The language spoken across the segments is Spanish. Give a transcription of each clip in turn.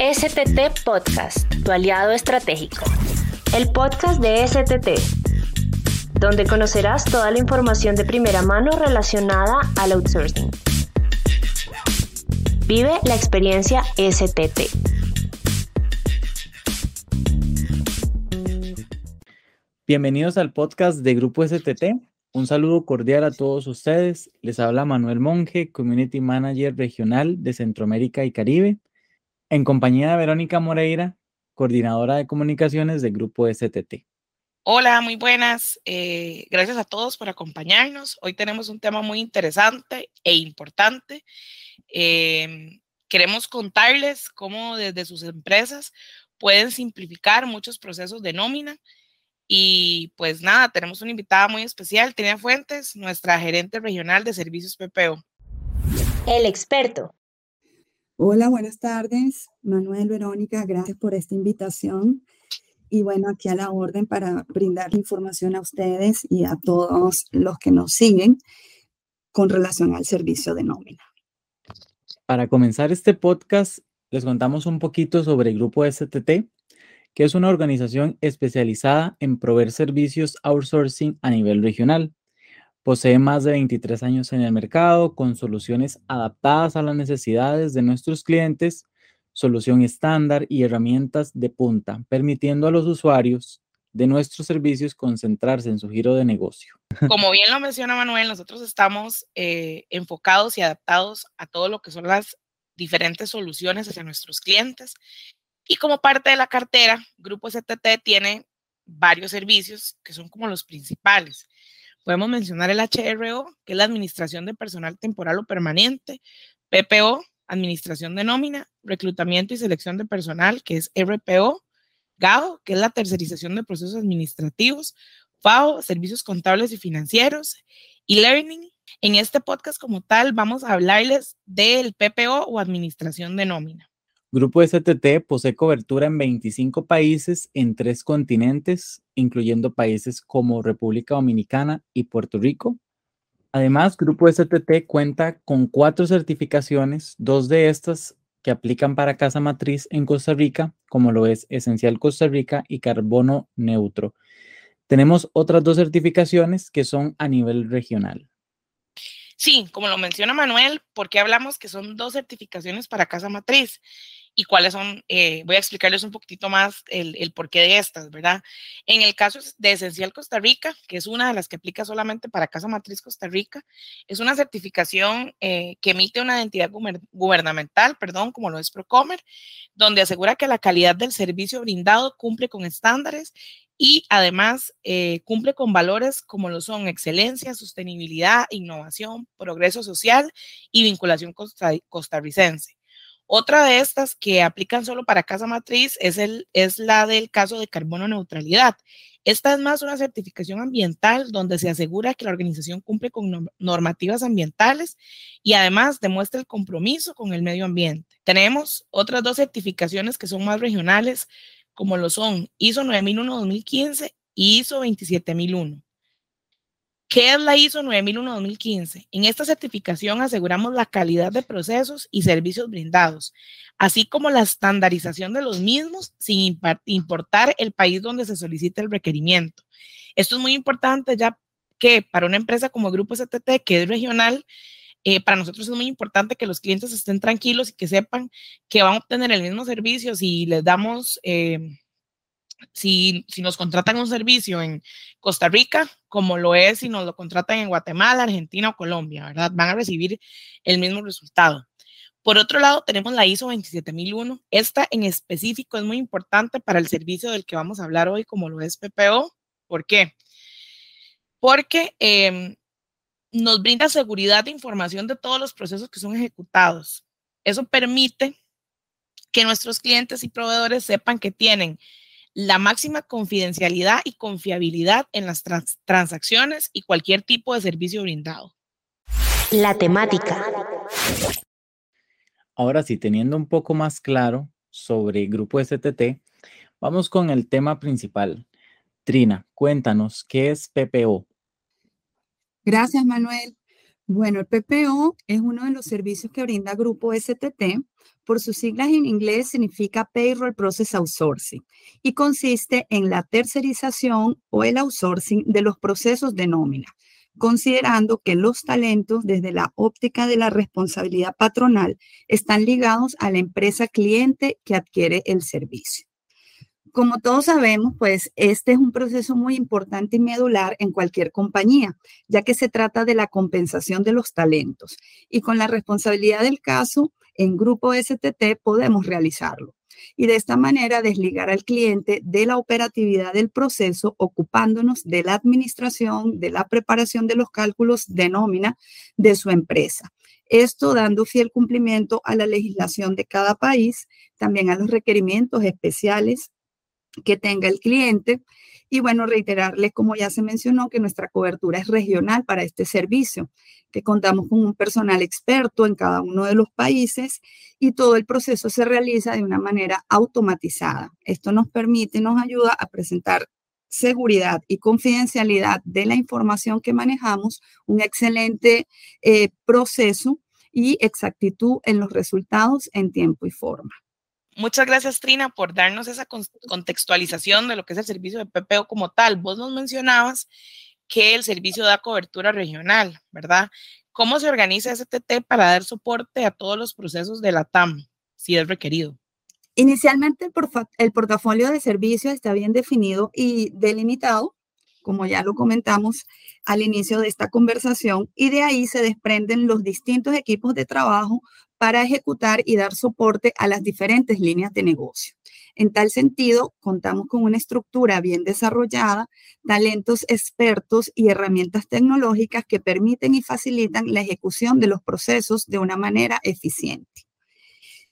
STT Podcast, tu aliado estratégico. El podcast de STT, donde conocerás toda la información de primera mano relacionada al outsourcing. Vive la experiencia STT. Bienvenidos al podcast de Grupo STT. Un saludo cordial a todos ustedes. Les habla Manuel Monge, Community Manager Regional de Centroamérica y Caribe, en compañía de Verónica Moreira, coordinadora de comunicaciones del Grupo STT. Hola, muy buenas. Eh, gracias a todos por acompañarnos. Hoy tenemos un tema muy interesante e importante. Em, queremos contarles cómo desde sus empresas pueden simplificar muchos procesos de nómina y pues nada, tenemos una invitada muy especial, Tina Fuentes, nuestra gerente regional de servicios PPO. El experto. Hola, buenas tardes. Manuel, Verónica, gracias por esta invitación. Y bueno, aquí a la orden para brindar información a ustedes y a todos los que nos siguen con relación al servicio de nómina. Para comenzar este podcast, les contamos un poquito sobre el grupo STT, que es una organización especializada en proveer servicios outsourcing a nivel regional. Posee más de 23 años en el mercado con soluciones adaptadas a las necesidades de nuestros clientes, solución estándar y herramientas de punta, permitiendo a los usuarios de nuestros servicios concentrarse en su giro de negocio. Como bien lo menciona Manuel, nosotros estamos eh, enfocados y adaptados a todo lo que son las diferentes soluciones hacia nuestros clientes y como parte de la cartera, Grupo STT tiene varios servicios que son como los principales. Podemos mencionar el HRO, que es la Administración de Personal Temporal o Permanente, PPO, Administración de Nómina, Reclutamiento y Selección de Personal, que es RPO, GAO, que es la Tercerización de Procesos Administrativos, FAO, Servicios Contables y Financieros, y Learning. En este podcast como tal vamos a hablarles del PPO o Administración de Nómina. Grupo STT posee cobertura en 25 países en tres continentes, incluyendo países como República Dominicana y Puerto Rico. Además, Grupo STT cuenta con cuatro certificaciones, dos de estas que aplican para casa matriz en Costa Rica, como lo es Esencial Costa Rica y Carbono Neutro. Tenemos otras dos certificaciones que son a nivel regional. Sí, como lo menciona Manuel, ¿por qué hablamos que son dos certificaciones para casa matriz? Y cuáles son, eh, voy a explicarles un poquitito más el, porqué de estas, ¿verdad? En el caso de Esencial Costa Rica, que es una de las que aplica solamente para Casa Matriz Costa Rica, es una certificación eh, que emite una entidad gubernamental, perdón, como lo es Procomer, donde asegura que la calidad del servicio brindado cumple con estándares y además eh, cumple con valores como lo son excelencia, sostenibilidad, innovación, progreso social y vinculación costarricense. Otra de estas que aplican solo para casa matriz es, el, es la del caso de carbono neutralidad. Esta es más una certificación ambiental donde se asegura que la organización cumple con normativas ambientales y además demuestra el compromiso con el medio ambiente. Tenemos otras dos certificaciones que son más regionales, como lo son ISO 9001-2015 y ISO 27001. ¿Qué es la ISO 9001-2015? En esta certificación aseguramos la calidad de procesos y servicios brindados, así como la estandarización de los mismos sin importar el país donde se solicite el requerimiento. Esto es muy importante ya que para una empresa como Grupo STT, que es regional, eh, para nosotros es muy importante que los clientes estén tranquilos y que sepan que van a obtener el mismo servicio si les damos... Eh, si, nos contratan un servicio en Costa Rica, como lo es si nos lo contratan en Guatemala, Argentina o Colombia, ¿verdad? Van a recibir el mismo resultado. Por otro lado, tenemos la ISO 27001. Esta en específico es muy importante para el servicio del que vamos a hablar hoy, como lo es PPO. ¿Por qué? Porque em, nos brinda seguridad de información de todos los procesos que son ejecutados. Eso permite que nuestros clientes y proveedores sepan que tienen la máxima confidencialidad y confiabilidad en las transacciones y cualquier tipo de servicio brindado. La temática. Ahora sí, teniendo un poco más claro sobre Grupo STT, vamos con el tema principal. Trina, cuéntanos, ¿qué es PPO? Gracias, Manuel. Bueno, el PPO es uno de los servicios que brinda Grupo STT. Por sus siglas en inglés significa Payroll Process Outsourcing y consiste en la tercerización o el outsourcing de los procesos de nómina, considerando que los talentos desde la óptica de la responsabilidad patronal están ligados a la empresa cliente que adquiere el servicio. Como todos sabemos, pues este es un proceso muy importante y medular en cualquier compañía, ya que se trata de la compensación de los talentos y con la responsabilidad del caso, en Grupo STT podemos realizarlo y de esta manera desligar al cliente de la operatividad del proceso ocupándonos de la administración, de la preparación de los cálculos de nómina de su empresa. Esto dando fiel cumplimiento a la legislación de cada país, también a los requerimientos especiales que tenga el cliente. Y bueno, reiterarles, como ya se mencionó, que nuestra cobertura es regional para este servicio, que contamos con un personal experto en cada uno de los países y todo el proceso se realiza de una manera automatizada. Esto nos permite nos ayuda a presentar seguridad y confidencialidad de la información que manejamos, un excelente eh, proceso y exactitud en los resultados en tiempo y forma. Muchas gracias, Trina, por darnos esa contextualización de lo que es el servicio de PPO como tal. Vos nos mencionabas que el servicio da cobertura regional, ¿verdad? ¿Cómo se organiza STT para dar soporte a todos los procesos de la TAM, si es requerido? Inicialmente, el, el portafolio de servicios está bien definido y delimitado, como ya lo comentamos al inicio de esta conversación, y de ahí se desprenden los distintos equipos de trabajo para ejecutar y dar soporte a las diferentes líneas de negocio. En tal sentido, contamos con una estructura bien desarrollada, talentos expertos y herramientas tecnológicas que permiten y facilitan la ejecución de los procesos de una manera eficiente.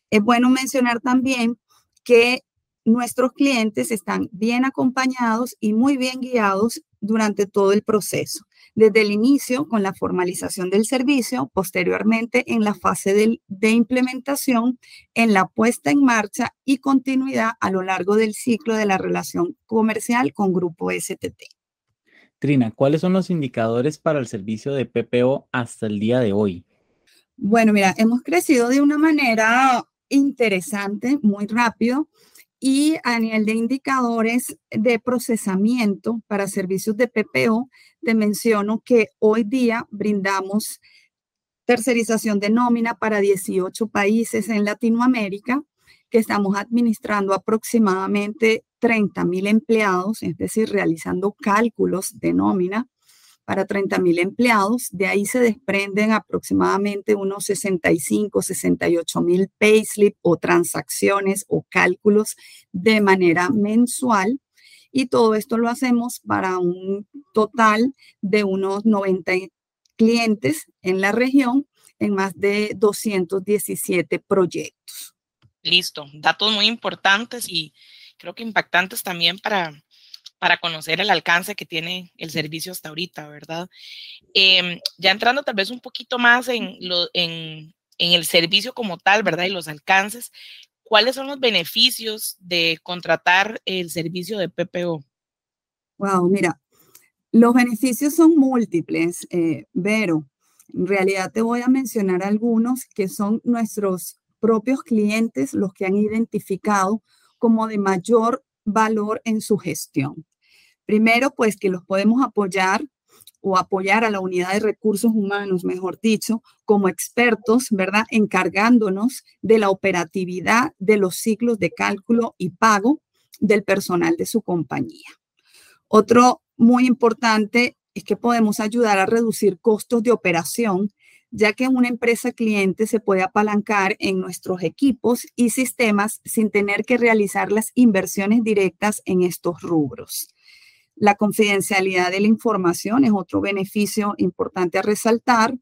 Es bueno mencionar también que nuestros clientes están bien acompañados y muy bien guiados durante todo el proceso desde el inicio con la formalización del servicio, posteriormente en la fase de, implementación, en la puesta en marcha y continuidad a lo largo del ciclo de la relación comercial con Grupo STT. Trina, ¿cuáles son los indicadores para el servicio de PPO hasta el día de hoy? Bueno, mira, hemos crecido de una manera interesante, muy rápido. Y a nivel de indicadores de procesamiento para servicios de PPO, te menciono que hoy día brindamos tercerización de nómina para 18 países en Latinoamérica, que estamos administrando aproximadamente 30 mil empleados, es decir, realizando cálculos de nómina para 30 mil empleados. De ahí se desprenden aproximadamente unos 65, 68 mil payslip o transacciones o cálculos de manera mensual. Y todo esto lo hacemos para un total de unos 90 clientes en la región en más de 217 proyectos. Listo, datos muy importantes y creo que impactantes también para, para conocer el alcance que tiene el servicio hasta ahorita, ¿verdad? Em, ya entrando tal vez un poquito más en, lo, en, en el servicio como tal, ¿verdad? Y los alcances, ¿cuáles son los beneficios de contratar el servicio de PPO? Wow, mira, los beneficios son múltiples, eh, Vero. En realidad te voy a mencionar algunos que son nuestros propios clientes los que han identificado como de mayor valor en su gestión. Primero, pues que los podemos apoyar o apoyar a la unidad de recursos humanos, mejor dicho, como expertos, ¿verdad? Encargándonos de la operatividad de los ciclos de cálculo y pago del personal de su compañía. Otro muy importante es que podemos ayudar a reducir costos de operación ya que una empresa cliente se puede apalancar en nuestros equipos y sistemas sin tener que realizar las inversiones directas en estos rubros. La confidencialidad de la información es otro beneficio importante a resaltar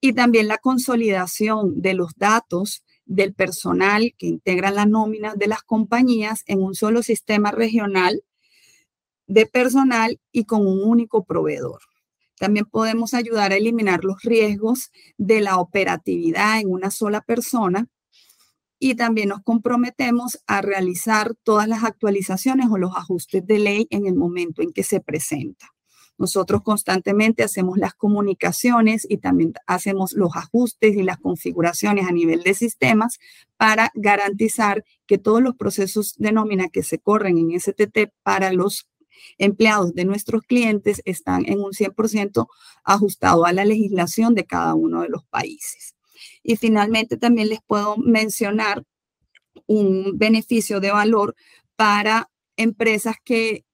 y también la consolidación de los datos del personal que integra la nómina de las compañías en un solo sistema regional de personal y con un único proveedor. También podemos ayudar a eliminar los riesgos de la operatividad en una sola persona y también nos comprometemos a realizar todas las actualizaciones o los ajustes de ley en el momento en que se presenta. Nosotros constantemente hacemos las comunicaciones y también hacemos los ajustes y las configuraciones a nivel de sistemas para garantizar que todos los procesos de nómina que se corren en STT para los empleados de nuestros clientes están en un 100% ajustado a la legislación de cada uno de los países. Y finalmente también les puedo mencionar un beneficio de valor para empresas que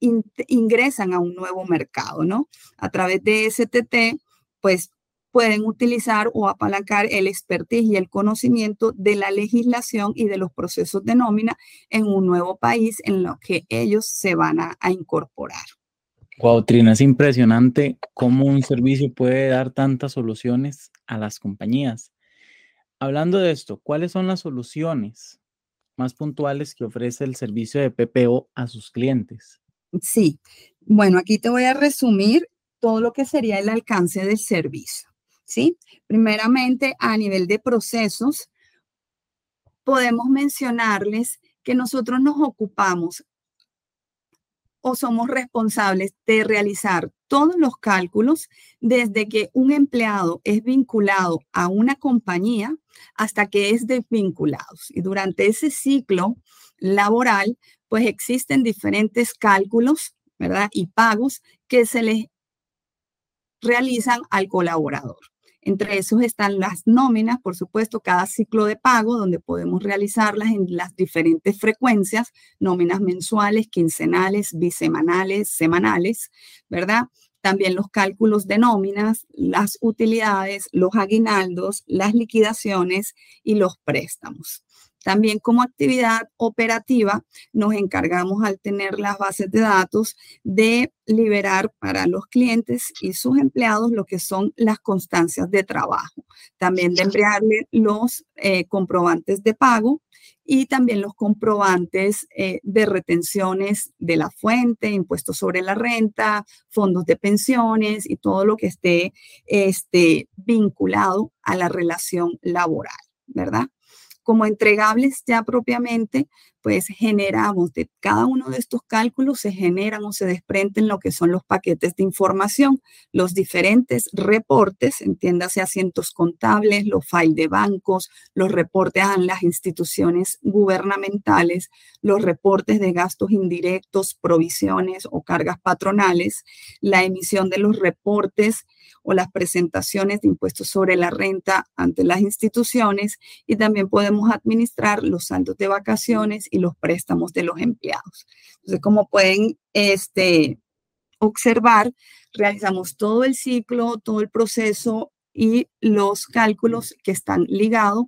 ingresan a un nuevo mercado, ¿no? A través de STT, pues pueden utilizar o apalancar el expertise y el conocimiento de la legislación y de los procesos de nómina en un nuevo país en lo que ellos se van a, incorporar. Wow, Trina, es impresionante cómo un servicio puede dar tantas soluciones a las compañías. Hablando de esto, ¿cuáles son las soluciones más puntuales que ofrece el servicio de PPO a sus clientes? Sí, bueno, aquí te voy a resumir todo lo que sería el alcance del servicio. ¿Sí? Primeramente, a nivel de procesos, podemos mencionarles que nosotros nos ocupamos o somos responsables de realizar todos los cálculos desde que un empleado es vinculado a una compañía hasta que es desvinculado. Y durante ese ciclo laboral, pues existen diferentes cálculos, ¿verdad? Y pagos que se les realizan al colaborador. Entre esos están las nóminas, por supuesto, cada ciclo de pago, donde podemos realizarlas en las diferentes frecuencias, nóminas mensuales, quincenales, bisemanales, semanales, ¿verdad? También los cálculos de nóminas, las utilidades, los aguinaldos, las liquidaciones y los préstamos. También como actividad operativa nos encargamos al tener las bases de datos de liberar para los clientes y sus empleados lo que son las constancias de trabajo. También de enviarle los eh, comprobantes de pago y también los comprobantes eh, de retenciones de la fuente, impuestos sobre la renta, fondos de pensiones y todo lo que esté este, vinculado a la relación laboral, ¿verdad? Como entregables ya propiamente, pues generamos de cada uno de estos cálculos, se generan o se desprenden lo que son los paquetes de información, los diferentes reportes, entiéndase asientos contables, los files de bancos, los reportes a las instituciones gubernamentales, los reportes de gastos indirectos, provisiones o cargas patronales, la emisión de los reportes o las presentaciones de impuestos sobre la renta ante las instituciones y también podemos administrar los saldos de vacaciones los préstamos de los empleados. Entonces, como pueden este, observar, realizamos todo el ciclo, todo el proceso y los cálculos que están ligados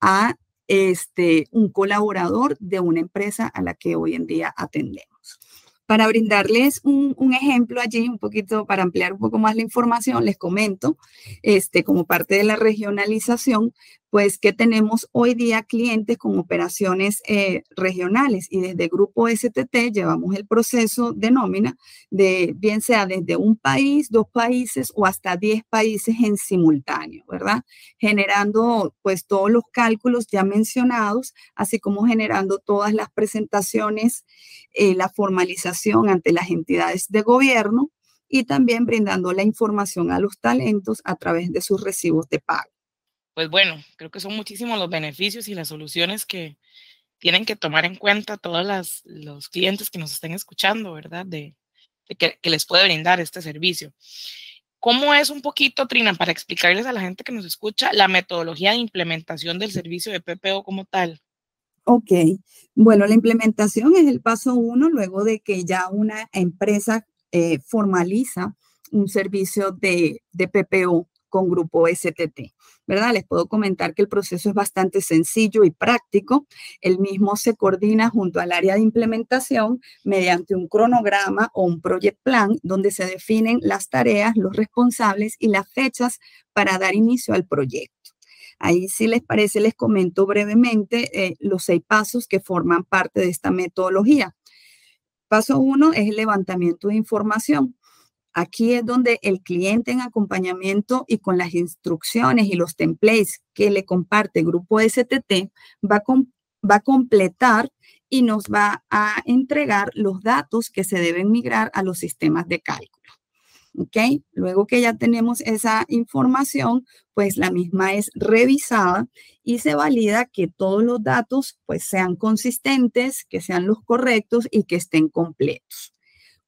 a este, un colaborador de una empresa a la que hoy en día atendemos. Para brindarles un, ejemplo allí, un poquito, para ampliar un poco más la información, les comento, este, como parte de la regionalización, pues que tenemos hoy día clientes con operaciones eh, regionales y desde Grupo STT llevamos el proceso de nómina de bien sea desde un país, dos países o hasta diez países en simultáneo, ¿verdad? Generando pues todos los cálculos ya mencionados, así como generando todas las presentaciones, eh, la formalización ante las entidades de gobierno y también brindando la información a los talentos a través de sus recibos de pago pues bueno, creo que son muchísimos los beneficios y las soluciones que tienen que tomar en cuenta todos los clientes que nos estén escuchando, ¿verdad? De, que, les puede brindar este servicio. ¿Cómo es un poquito, Trina, para explicarles a la gente que nos escucha la metodología de implementación del servicio de PPO como tal? Ok, bueno, la implementación es el paso uno luego de que ya una empresa eh, formaliza un servicio de, de PPO con Grupo STT. ¿Verdad? Les puedo comentar que el proceso es bastante sencillo y práctico. El mismo se coordina junto al área de implementación mediante un cronograma o un project plan donde se definen las tareas, los responsables y las fechas para dar inicio al proyecto. Ahí, si les parece, les comento brevemente eh, los seis pasos que forman parte de esta metodología. Paso uno es el levantamiento de información. Aquí es donde el cliente en acompañamiento y con las instrucciones y los templates que le comparte el grupo STT va a, completar y nos va a entregar los datos que se deben migrar a los sistemas de cálculo. ¿Ok? Luego que ya tenemos esa información, pues la misma es revisada y se valida que todos los datos pues sean consistentes, que sean los correctos y que estén completos.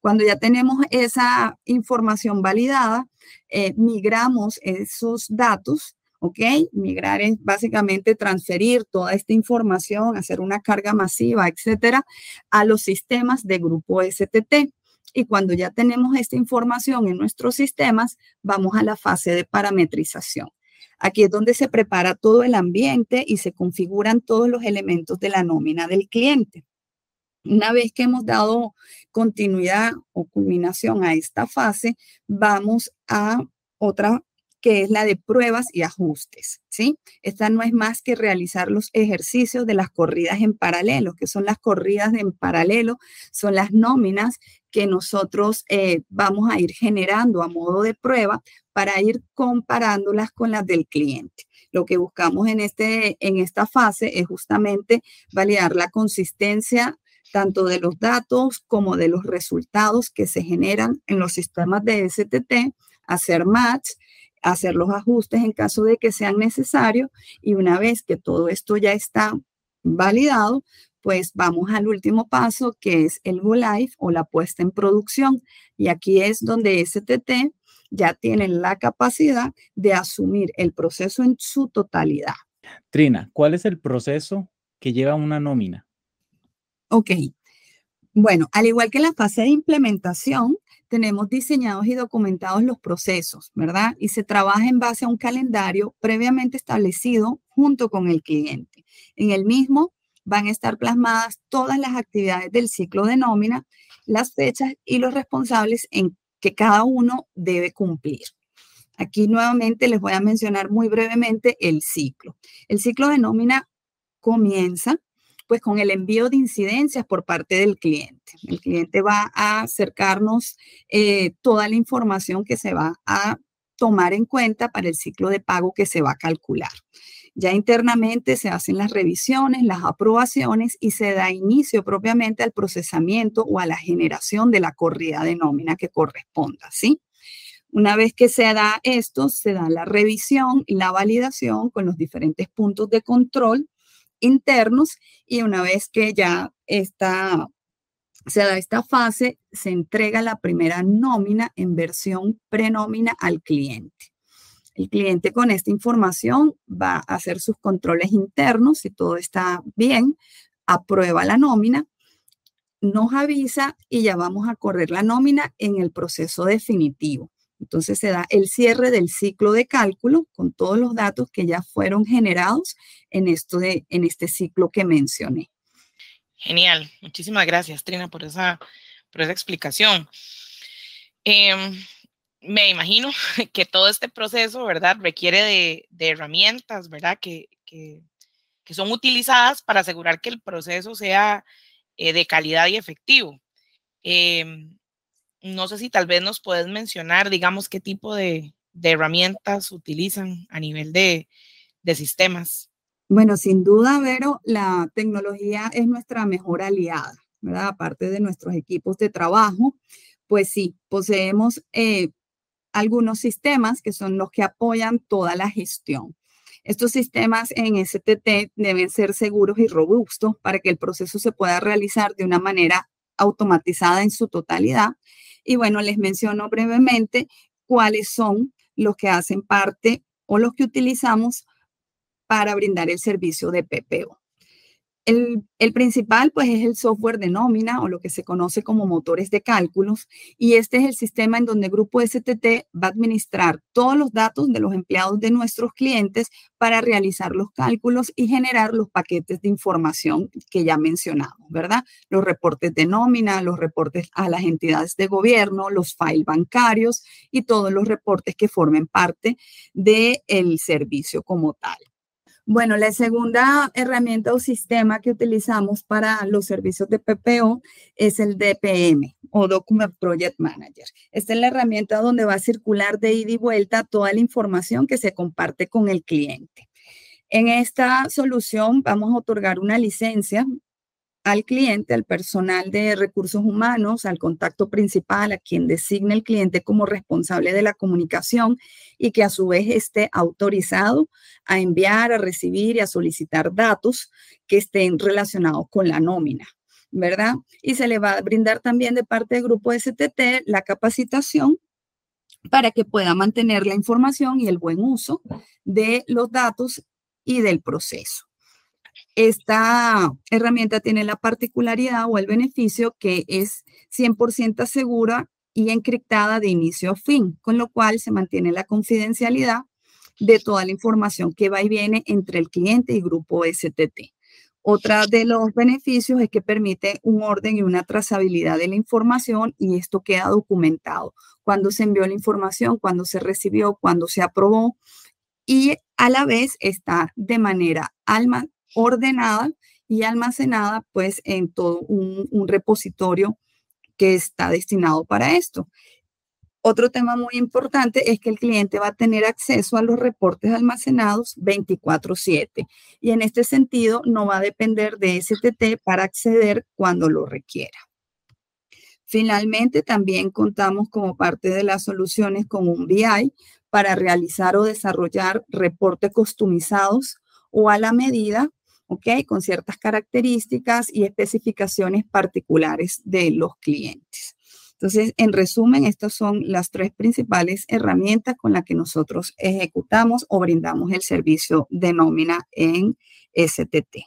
Cuando ya tenemos esa información validada, eh, migramos esos datos ¿ok? Migrar es básicamente transferir toda esta información, hacer una carga masiva, etcétera, a los sistemas de grupo STT. Y cuando ya tenemos esta información en nuestros sistemas, vamos a la fase de parametrización. Aquí es donde se prepara todo el ambiente y se configuran todos los elementos de la nómina del cliente. Una vez que hemos dado continuidad o culminación a esta fase, vamos a otra que es la de pruebas y ajustes, ¿sí? Esta no es más que realizar los ejercicios de las corridas en paralelo, que son las corridas en paralelo, son las nóminas que nosotros eh, vamos a ir generando a modo de prueba para ir comparándolas con las del cliente. Lo que buscamos en, este, en esta fase es justamente validar la consistencia tanto de los datos como de los resultados que se generan en los sistemas de STT, hacer match hacer los ajustes en caso de que sean necesarios y una vez que todo esto ya está validado, pues vamos al último paso que es el Go Live o la puesta en producción. Y aquí es donde STT ya tiene la capacidad de asumir el proceso en su totalidad. Trina, ¿cuál es el proceso que lleva una nómina? Ok. Bueno, al igual que la fase de implementación, tenemos diseñados y documentados los procesos, ¿verdad? Y se trabaja en base a un calendario previamente establecido junto con el cliente. En el mismo van a estar plasmadas todas las actividades del ciclo de nómina, las fechas y los responsables en que cada uno debe cumplir. Aquí nuevamente les voy a mencionar muy brevemente el ciclo. El ciclo de nómina comienza pues con el envío de incidencias por parte del cliente. El cliente va a acercarnos eh, toda la información que se va a tomar en cuenta para el ciclo de pago que se va a calcular. Ya internamente se hacen las revisiones, las aprobaciones y se da inicio propiamente al procesamiento o a la generación de la corrida de nómina que corresponda, ¿sí? Una vez que se da esto, se da la revisión y la validación con los diferentes puntos de control internos y una vez que ya está, se da esta fase, se entrega la primera nómina en versión prenómina al cliente. El cliente con esta información va a hacer sus controles internos, si todo está bien, aprueba la nómina, nos avisa y ya vamos a correr la nómina en el proceso definitivo. Entonces se da el cierre del ciclo de cálculo con todos los datos que ya fueron generados en, esto de, en este ciclo que mencioné. Genial. Muchísimas gracias, Trina, por esa, por esa explicación. Em, me imagino que todo este proceso, ¿verdad? Requiere de, herramientas, ¿verdad? Que, son utilizadas para asegurar que el proceso sea eh, de calidad y efectivo. Em, no sé si tal vez nos puedes mencionar, digamos, qué tipo de, herramientas utilizan a nivel de, sistemas. Bueno, sin duda, Vero, la tecnología es nuestra mejor aliada, ¿verdad? Aparte de nuestros equipos de trabajo, pues sí, poseemos eh, algunos sistemas que son los que apoyan toda la gestión. Estos sistemas en STT deben ser seguros y robustos para que el proceso se pueda realizar de una manera automatizada en su totalidad y bueno, les menciono brevemente cuáles son los que hacen parte o los que utilizamos para brindar el servicio de PPO. El, principal, pues, es el software de nómina o lo que se conoce como motores de cálculos. Y este es el sistema en donde el Grupo STT va a administrar todos los datos de los empleados de nuestros clientes para realizar los cálculos y generar los paquetes de información que ya mencionamos, ¿verdad? Los reportes de nómina, los reportes a las entidades de gobierno, los files bancarios y todos los reportes que formen parte del servicio como tal. Bueno, la segunda herramienta o sistema que utilizamos para los servicios de PPO es el DPM o Document Project Manager. Esta es la herramienta donde va a circular de ida y vuelta toda la información que se comparte con el cliente. En esta solución vamos a otorgar una licencia al cliente, al personal de recursos humanos, al contacto principal, a quien designa el cliente como responsable de la comunicación y que a su vez esté autorizado a enviar, a recibir y a solicitar datos que estén relacionados con la nómina. ¿Verdad? Y se le va a brindar también de parte del grupo STT la capacitación para que pueda mantener la información y el buen uso de los datos y del proceso. Esta herramienta tiene la particularidad o el beneficio que es 100% segura y encriptada de inicio a fin, con lo cual se mantiene la confidencialidad de toda la información que va y viene entre el cliente y grupo STT. Otra de los beneficios es que permite un orden y una trazabilidad de la información y esto queda documentado. Cuando se envió la información, cuando se recibió, cuando se aprobó y a la vez está de manera ordenada y almacenada pues en todo un, repositorio que está destinado para esto. Otro tema muy importante es que el cliente va a tener acceso a los reportes almacenados 24/7 y en este sentido no va a depender de STT para acceder cuando lo requiera. Finalmente, también contamos como parte de las soluciones con un BI para realizar o desarrollar reportes customizados o a la medida, ¿ok? Con ciertas características y especificaciones particulares de los clientes. Entonces, en resumen, estas son las tres principales herramientas con las que nosotros ejecutamos o brindamos el servicio de nómina en STT.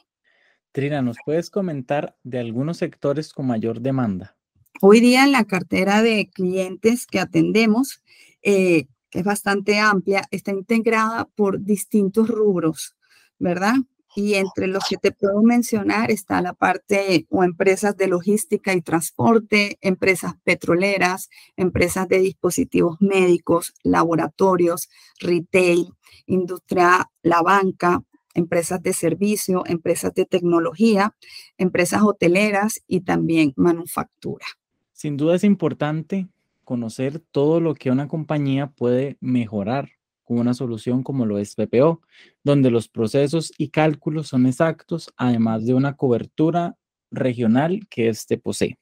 Trina, ¿nos puedes comentar de algunos sectores con mayor demanda? Hoy día en la cartera de clientes que atendemos, eh, que es bastante amplia, está integrada por distintos rubros, ¿verdad? Y entre los que te puedo mencionar está la parte o empresas de logística y transporte, empresas petroleras, empresas de dispositivos médicos, laboratorios, retail, industria, la banca, empresas de servicio, empresas de tecnología, empresas hoteleras y también manufactura. Sin duda es importante conocer todo lo que una compañía puede mejorar una solución como lo es PPO, donde los procesos y cálculos son exactos, además de una cobertura regional que éste posee.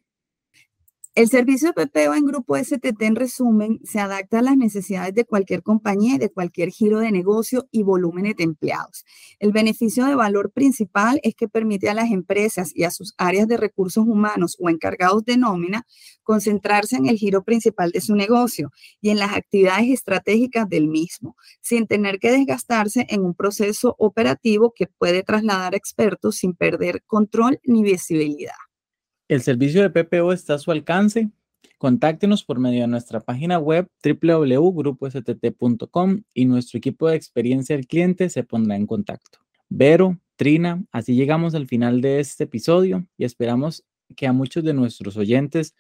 El servicio de PPO en Grupo STT, en resumen, se adapta a las necesidades de cualquier compañía de cualquier giro de negocio y volúmenes de empleados. El beneficio de valor principal es que permite a las empresas y a sus áreas de recursos humanos o encargados de nómina concentrarse en el giro principal de su negocio y en las actividades estratégicas del mismo, sin tener que desgastarse en un proceso operativo que puede trasladar expertos sin perder control ni visibilidad. El servicio de PPO está a su alcance. Contáctenos por medio de nuestra página web www.grupostt.com y nuestro equipo de experiencia del cliente se pondrá en contacto. Vero, Trina, así llegamos al final de este episodio y esperamos que a muchos de nuestros oyentes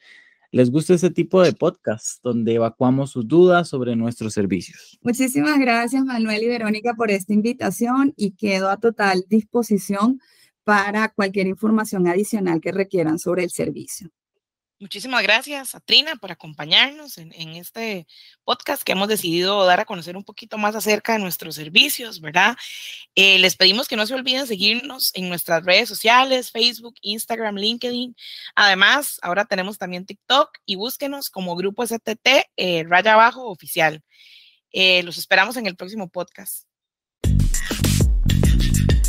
les guste este tipo de podcast donde evacuamos sus dudas sobre nuestros servicios. Muchísimas gracias Manuel y Verónica por esta invitación y quedo a total disposición para cualquier información adicional que requieran sobre el servicio. Muchísimas gracias a Trina por acompañarnos en, este podcast que hemos decidido dar a conocer un poquito más acerca de nuestros servicios, ¿verdad? Eh, les pedimos que no se olviden seguirnos en nuestras redes sociales, Facebook, Instagram, LinkedIn. Además, ahora tenemos también TikTok y búsquenos como Grupo STT eh, Raya Abajo Oficial. Eh, los esperamos en el próximo podcast.